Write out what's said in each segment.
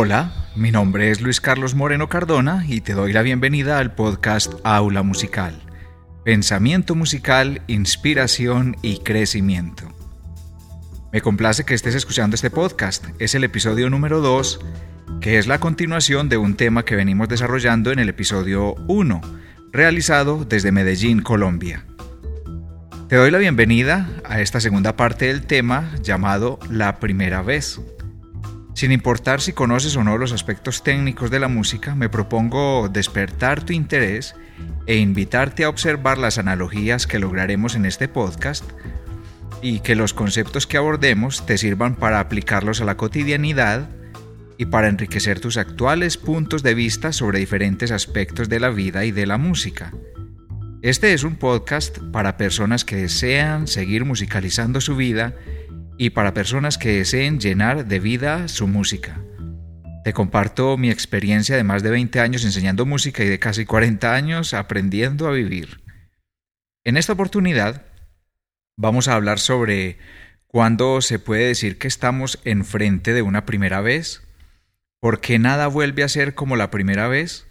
Hola, mi nombre es Luis Carlos Moreno Cardona y te doy la bienvenida al podcast Aula Musical. Pensamiento musical, inspiración y crecimiento. Me complace que estés escuchando este podcast. Es el episodio número 2, que es la continuación de un tema que venimos desarrollando en el episodio 1, realizado desde Medellín, Colombia. Te doy la bienvenida a esta segunda parte del tema llamado La primera vez. Sin importar si conoces o no los aspectos técnicos de la música, me propongo despertar tu interés e invitarte a observar las analogías que lograremos en este podcast y que los conceptos que abordemos te sirvan para aplicarlos a la cotidianidad y para enriquecer tus actuales puntos de vista sobre diferentes aspectos de la vida y de la música. Este es un podcast para personas que desean seguir musicalizando su vida y para personas que deseen llenar de vida su música. Te comparto mi experiencia de más de 20 años enseñando música y de casi 40 años aprendiendo a vivir. En esta oportunidad vamos a hablar sobre cuándo se puede decir que estamos enfrente de una primera vez, por qué nada vuelve a ser como la primera vez,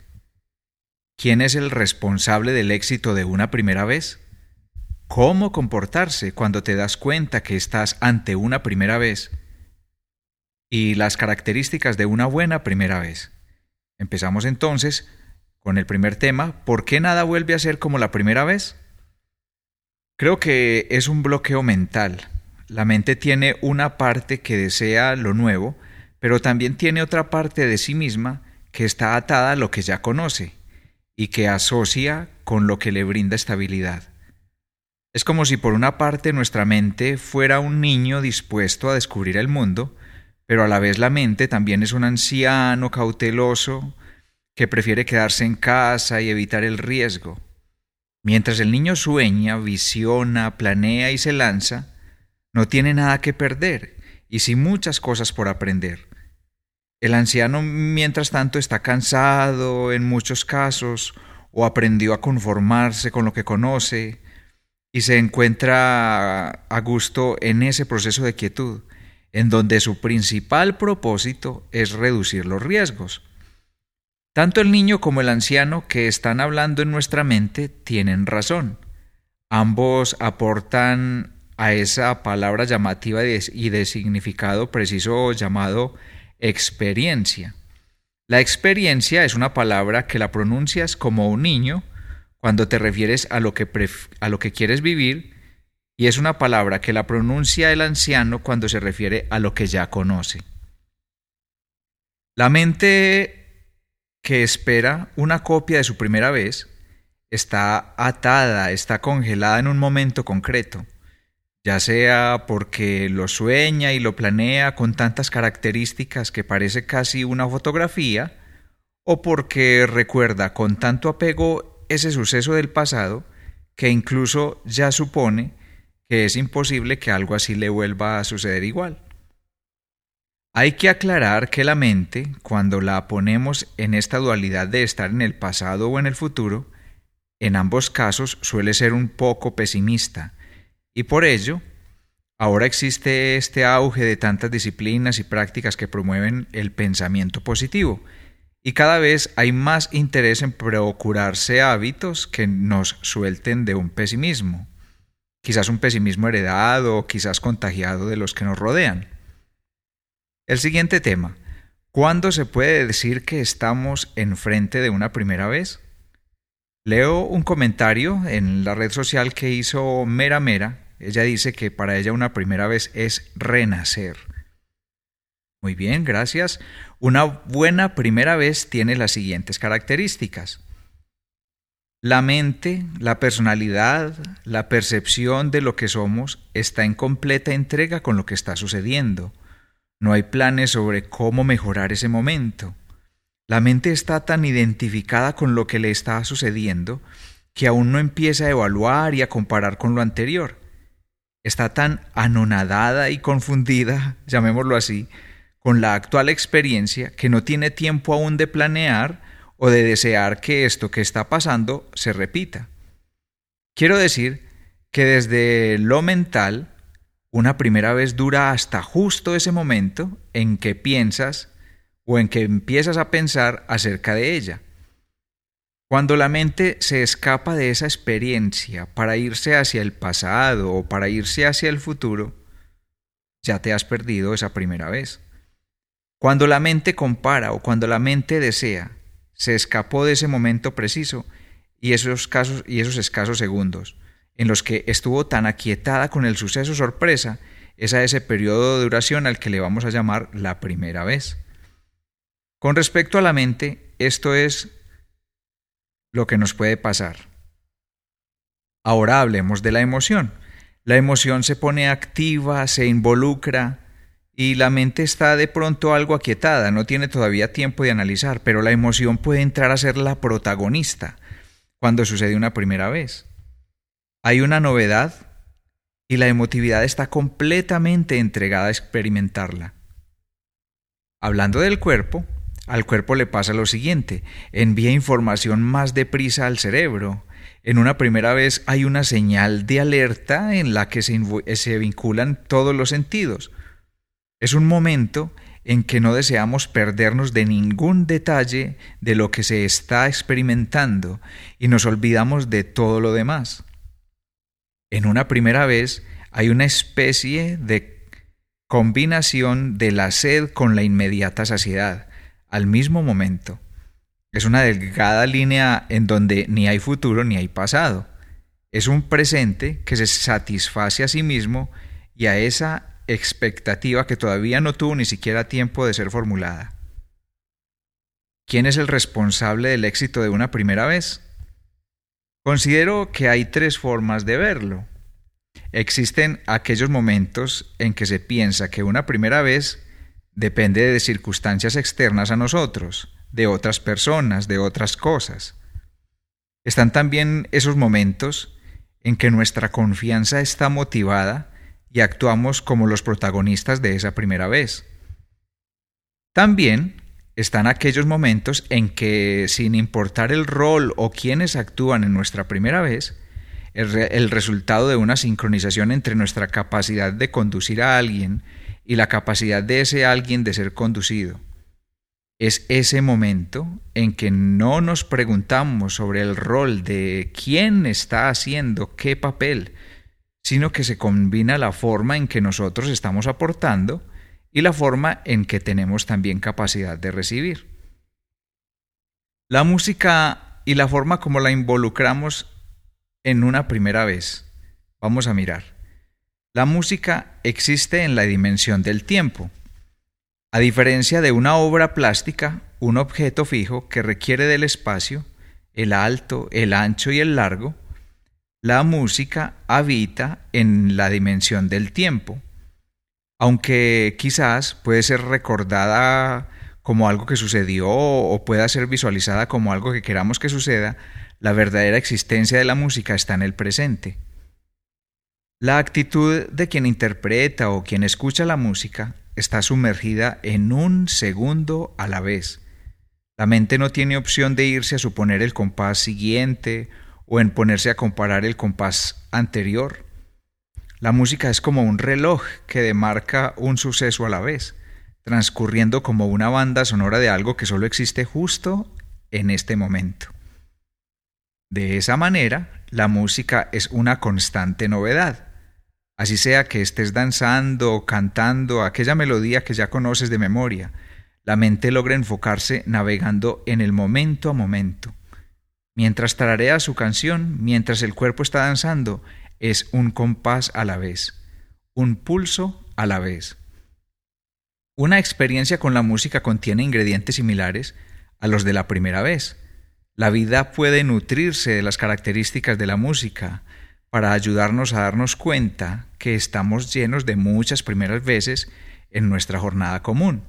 quién es el responsable del éxito de una primera vez, cómo comportarse cuando te das cuenta que estás ante una primera vez y las características de una buena primera vez. Empezamos entonces con el primer tema, ¿por qué nada vuelve a ser como la primera vez? Creo que es un bloqueo mental. La mente tiene una parte que desea lo nuevo, pero también tiene otra parte de sí misma que está atada a lo que ya conoce y que asocia con lo que le brinda estabilidad. Es como si por una parte nuestra mente fuera un niño dispuesto a descubrir el mundo, pero a la vez la mente también es un anciano cauteloso que prefiere quedarse en casa y evitar el riesgo. Mientras el niño sueña, visiona, planea y se lanza, no tiene nada que perder y sí muchas cosas por aprender. El anciano, mientras tanto, está cansado en muchos casos o aprendió a conformarse con lo que conoce, y se encuentra a gusto en ese proceso de quietud, en donde su principal propósito es reducir los riesgos. Tanto el niño como el anciano que están hablando en nuestra mente tienen razón. Ambos aportan a esa palabra llamativa y de significado preciso llamado experiencia. La experiencia es una palabra que la pronuncias como un niño, cuando te refieres a lo que, a lo que quieres vivir y es una palabra que la pronuncia el anciano cuando se refiere a lo que ya conoce. La mente que espera una copia de su primera vez está atada, está congelada en un momento concreto, ya sea porque lo sueña y lo planea con tantas características que parece casi una fotografía, o porque recuerda con tanto apego ese suceso del pasado que incluso ya supone que es imposible que algo así le vuelva a suceder igual. Hay que aclarar que la mente, cuando la ponemos en esta dualidad de estar en el pasado o en el futuro, en ambos casos suele ser un poco pesimista, y por ello, ahora existe este auge de tantas disciplinas y prácticas que promueven el pensamiento positivo, y cada vez hay más interés en procurarse hábitos que nos suelten de un pesimismo, quizás un pesimismo heredado o quizás contagiado de los que nos rodean. El siguiente tema, ¿cuándo se puede decir que estamos enfrente de una primera vez? Leo un comentario en la red social que hizo Mera Mera. Ella dice que para ella una primera vez es renacer. Muy bien, gracias. Una buena primera vez tiene las siguientes características. La mente, la personalidad, la percepción de lo que somos está en completa entrega con lo que está sucediendo. No hay planes sobre cómo mejorar ese momento. La mente está tan identificada con lo que le está sucediendo que aún no empieza a evaluar y a comparar con lo anterior. Está tan anonadada y confundida, llamémoslo así, con la actual experiencia que no tiene tiempo aún de planear o de desear que esto que está pasando se repita. Quiero decir que desde lo mental, una primera vez dura hasta justo ese momento en que piensas o en que empiezas a pensar acerca de ella. Cuando la mente se escapa de esa experiencia para irse hacia el pasado o para irse hacia el futuro, ya te has perdido esa primera vez. Cuando la mente compara o cuando la mente desea, se escapó de ese momento preciso y esos, casos, y esos escasos segundos en los que estuvo tan aquietada con el suceso sorpresa, es a ese periodo de duración al que le vamos a llamar la primera vez. Con respecto a la mente, esto es lo que nos puede pasar. Ahora hablemos de la emoción. La emoción se pone activa, se involucra y la mente está de pronto algo aquietada, no tiene todavía tiempo de analizar, pero la emoción puede entrar a ser la protagonista cuando sucede una primera vez. Hay una novedad y la emotividad está completamente entregada a experimentarla. Hablando del cuerpo, al cuerpo le pasa lo siguiente, envía información más deprisa al cerebro. En una primera vez hay una señal de alerta en la que se, vinculan todos los sentidos. Es un momento en que no deseamos perdernos de ningún detalle de lo que se está experimentando y nos olvidamos de todo lo demás. En una primera vez hay una especie de combinación de la sed con la inmediata saciedad al mismo momento. Es una delgada línea en donde ni hay futuro ni hay pasado. Es un presente que se satisface a sí mismo y a esa expectativa que todavía no tuvo ni siquiera tiempo de ser formulada. ¿Quién es el responsable del éxito de una primera vez? Considero que hay tres formas de verlo. Existen aquellos momentos en que se piensa que una primera vez depende de circunstancias externas a nosotros, de otras personas, de otras cosas. Están también esos momentos en que nuestra confianza está motivada y actuamos como los protagonistas de esa primera vez. También están aquellos momentos en que, sin importar el rol o quienes actúan en nuestra primera vez, el, resultado de una sincronización entre nuestra capacidad de conducir a alguien y la capacidad de ese alguien de ser conducido. Es ese momento en que no nos preguntamos sobre el rol de quién está haciendo qué papel, sino que se combina la forma en que nosotros estamos aportando y la forma en que tenemos también capacidad de recibir. La música y la forma como la involucramos en una primera vez. Vamos a mirar. La música existe en la dimensión del tiempo. A diferencia de una obra plástica, un objeto fijo que requiere del espacio, el alto, el ancho y el largo, la música habita en la dimensión del tiempo, aunque quizás puede ser recordada como algo que sucedió o pueda ser visualizada como algo que queramos que suceda, la verdadera existencia de la música está en el presente. La actitud de quien interpreta o quien escucha la música está sumergida en un segundo a la vez. La mente no tiene opción de irse a suponer el compás siguiente o en ponerse a comparar el compás anterior. La música es como un reloj que demarca un suceso a la vez, transcurriendo como una banda sonora de algo que solo existe justo en este momento. De esa manera, la música es una constante novedad Así sea que estés danzando o cantando aquella melodía que ya conoces de memoria, la mente logra enfocarse navegando en el momento a momento. Mientras tararea su canción, mientras el cuerpo está danzando, es un compás a la vez, un pulso a la vez. Una experiencia con la música contiene ingredientes similares a los de la primera vez. La vida puede nutrirse de las características de la música, para ayudarnos a darnos cuenta que estamos llenos de muchas primeras veces en nuestra jornada común.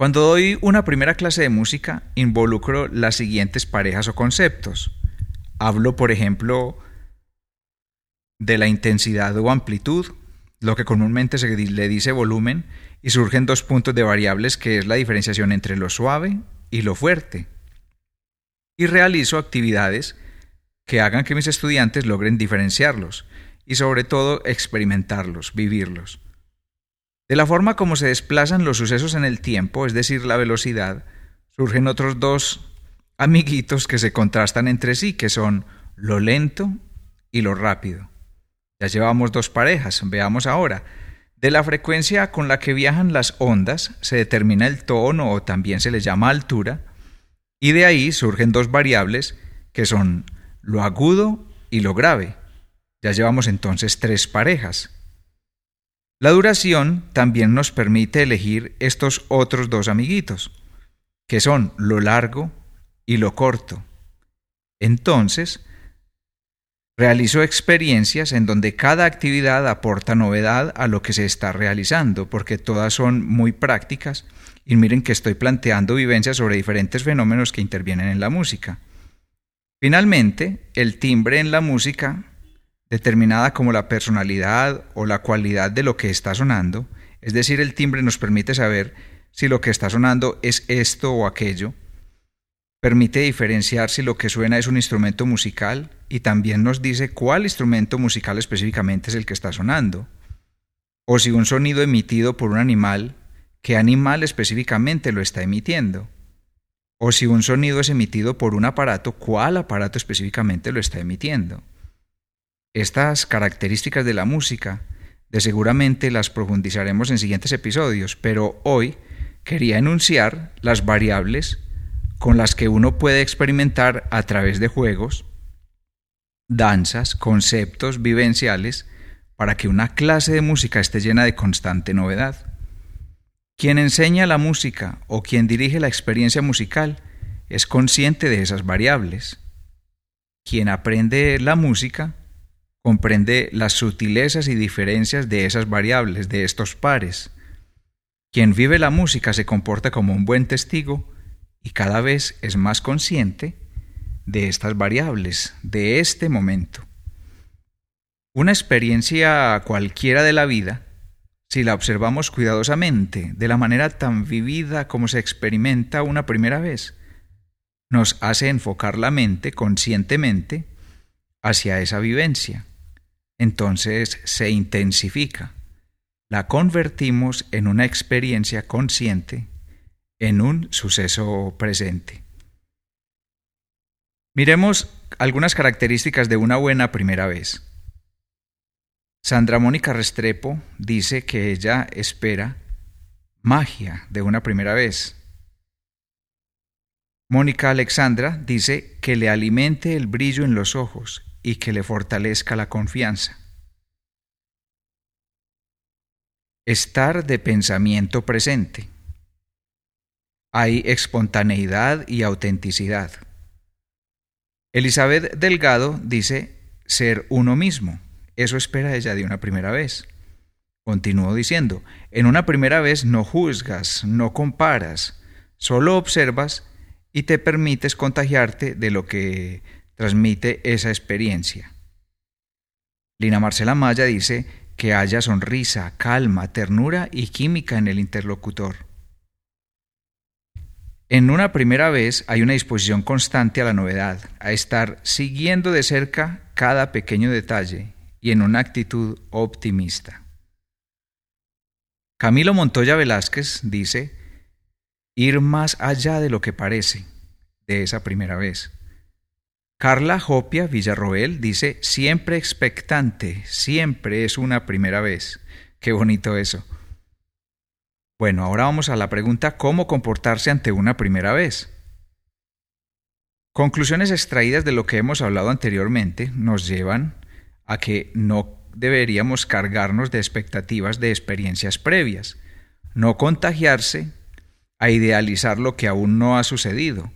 Cuando doy una primera clase de música, involucro las siguientes parejas o conceptos. Hablo, por ejemplo, de la intensidad o amplitud, lo que comúnmente se le dice volumen, y surgen dos puntos de variables que es la diferenciación entre lo suave y lo fuerte. Y realizo actividades que hagan que mis estudiantes logren diferenciarlos y sobre todo experimentarlos, vivirlos. De la forma como se desplazan los sucesos en el tiempo, es decir, la velocidad, surgen otros dos amiguitos que se contrastan entre sí, que son lo lento y lo rápido. Ya llevamos dos parejas, veamos ahora. De la frecuencia con la que viajan las ondas se determina el tono o también se le llama altura, y de ahí surgen dos variables que son lo agudo y lo grave. Ya llevamos entonces tres parejas. La duración también nos permite elegir estos otros dos amiguitos, que son lo largo y lo corto. Entonces, realizo experiencias en donde cada actividad aporta novedad a lo que se está realizando, porque todas son muy prácticas y miren que estoy planteando vivencias sobre diferentes fenómenos que intervienen en la música. Finalmente, el timbre en la música, determinada como la personalidad o la cualidad de lo que está sonando, es decir, el timbre nos permite saber si lo que está sonando es esto o aquello, permite diferenciar si lo que suena es un instrumento musical y también nos dice cuál instrumento musical específicamente es el que está sonando, o si un sonido emitido por un animal, qué animal específicamente lo está emitiendo, o si un sonido es emitido por un aparato, cuál aparato específicamente lo está emitiendo. Estas características de la música de seguramente las profundizaremos en siguientes episodios, pero hoy quería enunciar las variables con las que uno puede experimentar a través de juegos, danzas, conceptos vivenciales, para que una clase de música esté llena de constante novedad. Quien enseña la música o quien dirige la experiencia musical es consciente de esas variables. Quien aprende la música comprende las sutilezas y diferencias de esas variables, de estos pares. Quien vive la música se comporta como un buen testigo y cada vez es más consciente de estas variables, de este momento. Una experiencia cualquiera de la vida, si la observamos cuidadosamente, de la manera tan vivida como se experimenta una primera vez, nos hace enfocar la mente conscientemente hacia esa vivencia. Entonces se intensifica. La convertimos en una experiencia consciente en un suceso presente. Miremos algunas características de una buena primera vez. Sandra Mónica Restrepo dice que ella espera magia de una primera vez. Mónica Alexandra dice que le alimente el brillo en los ojos y que le fortalezca la confianza. Estar de pensamiento presente hay espontaneidad y autenticidad. Elizabeth Delgado dice ser uno mismo. Eso espera ella de una primera vez. Continúo diciendo, en una primera vez no juzgas, no comparas, solo observas y te permites contagiarte de lo que transmite esa experiencia. Lina Marcela Maya dice que haya sonrisa, calma, ternura y química en el interlocutor. En una primera vez hay una disposición constante a la novedad, a estar siguiendo de cerca cada pequeño detalle y en una actitud optimista. Camilo Montoya Velázquez dice, ir más allá de lo que parece, de esa primera vez. Carla Jopia Villarroel dice, siempre expectante, siempre es una primera vez. Qué bonito eso. Bueno, ahora vamos a la pregunta ¿cómo comportarse ante una primera vez? Conclusiones extraídas de lo que hemos hablado anteriormente nos llevan a que no deberíamos cargarnos de expectativas de experiencias previas, no contagiarse a idealizar lo que aún no ha sucedido.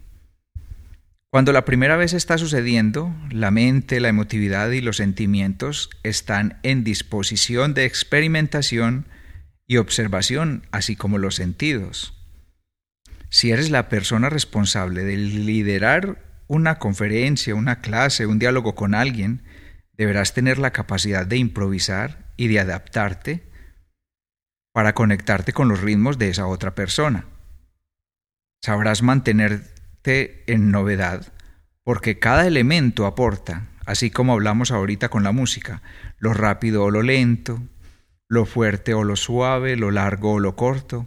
Cuando la primera vez está sucediendo, la mente, la emotividad y los sentimientos están en disposición de experimentación y observación, así como los sentidos. Si eres la persona responsable de liderar una conferencia, una clase, un diálogo con alguien, deberás tener la capacidad de improvisar y de adaptarte para conectarte con los ritmos de esa otra persona. Sabrás en novedad porque cada elemento aporta, así como hablamos ahorita con la música, lo rápido o lo lento, lo fuerte o lo suave, lo largo o lo corto.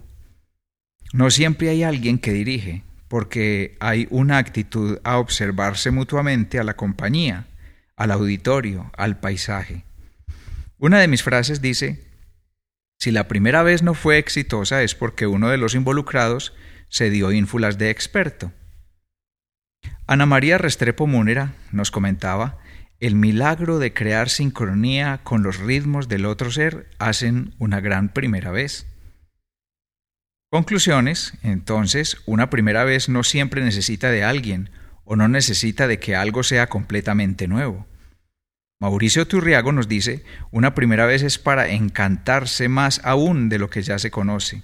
No siempre hay alguien que dirige, porque hay una actitud a observarse mutuamente a la compañía, al auditorio, al paisaje. Una de mis frases dice, si la primera vez no fue exitosa es porque uno de los involucrados se dio ínfulas de experto. Ana María Restrepo Múnera nos comentaba, el milagro de crear sincronía con los ritmos del otro ser hacen una gran primera vez. Conclusiones, entonces, una primera vez no siempre necesita de alguien o no necesita de que algo sea completamente nuevo. Mauricio Turriago nos dice, una primera vez es para encantarse más aún de lo que ya se conoce.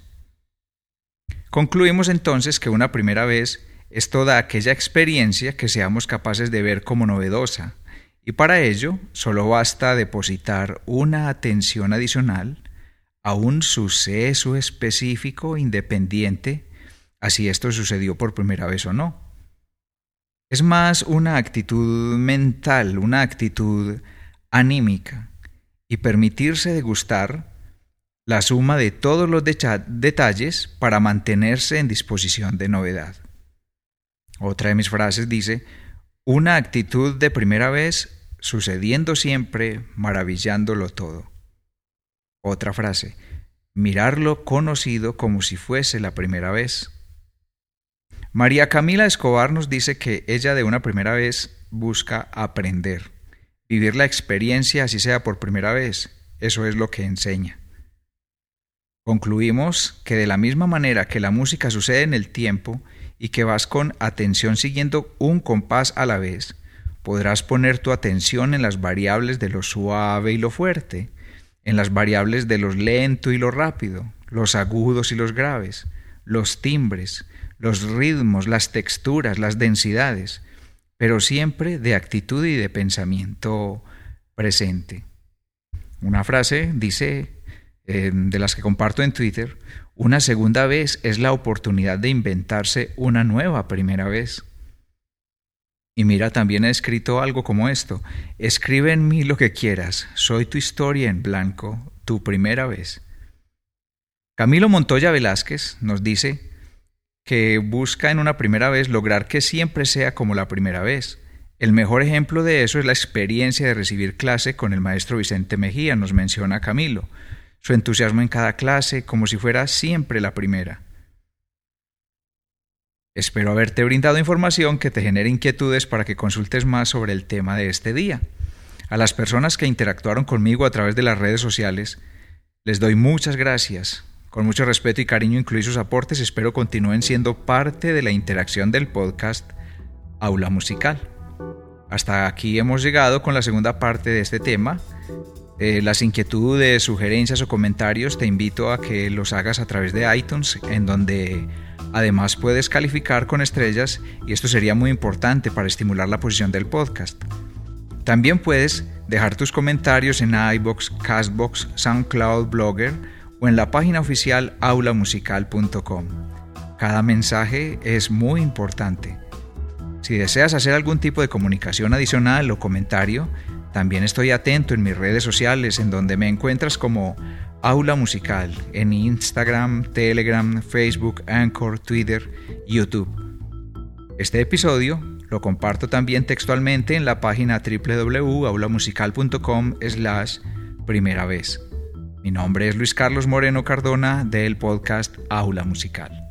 Concluimos entonces que una primera vez es toda aquella experiencia que seamos capaces de ver como novedosa, y para ello solo basta depositar una atención adicional a un suceso específico independiente, así esto sucedió por primera vez o no. Es más una actitud mental, una actitud anímica, y permitirse degustar la suma de todos los detalles para mantenerse en disposición de novedad. Otra de mis frases dice, una actitud de primera vez sucediendo siempre, maravillándolo todo. Otra frase, mirarlo conocido como si fuese la primera vez. María Camila Escobar nos dice que ella de una primera vez busca aprender, vivir la experiencia así sea por primera vez, eso es lo que enseña. Concluimos que de la misma manera que la música sucede en el tiempo y que vas con atención siguiendo un compás a la vez, podrás poner tu atención en las variables de lo suave y lo fuerte, en las variables de lo lento y lo rápido, los agudos y los graves, los timbres, los ritmos, las texturas, las densidades, pero siempre de actitud y de pensamiento presente. Una frase dice eh, de las que comparto en Twitter, una segunda vez es la oportunidad de inventarse una nueva primera vez. Y mira, también he escrito algo como esto, escribe en mí lo que quieras, soy tu historia en blanco, tu primera vez. Camilo Montoya Velázquez nos dice que busca en una primera vez lograr que siempre sea como la primera vez. El mejor ejemplo de eso es la experiencia de recibir clase con el maestro Vicente Mejía, nos menciona Camilo su entusiasmo en cada clase como si fuera siempre la primera. Espero haberte brindado información que te genere inquietudes para que consultes más sobre el tema de este día. A las personas que interactuaron conmigo a través de las redes sociales, les doy muchas gracias. Con mucho respeto y cariño incluí sus aportes, espero continúen siendo parte de la interacción del podcast Aula Musical. Hasta aquí hemos llegado con la segunda parte de este tema eh, las inquietudes, sugerencias o comentarios te invito a que los hagas a través de iTunes, en donde además puedes calificar con estrellas y esto sería muy importante para estimular la posición del podcast. También puedes dejar tus comentarios en iBox, Castbox, SoundCloud, Blogger o en la página oficial aulamusical.com. Cada mensaje es muy importante. Si deseas hacer algún tipo de comunicación adicional o comentario, también estoy atento en mis redes sociales en donde me encuentras como Aula Musical en Instagram, Telegram, Facebook, Anchor, Twitter, YouTube. Este episodio lo comparto también textualmente en la página www.aulamusical.com slash primera vez. Mi nombre es Luis Carlos Moreno Cardona del podcast Aula Musical.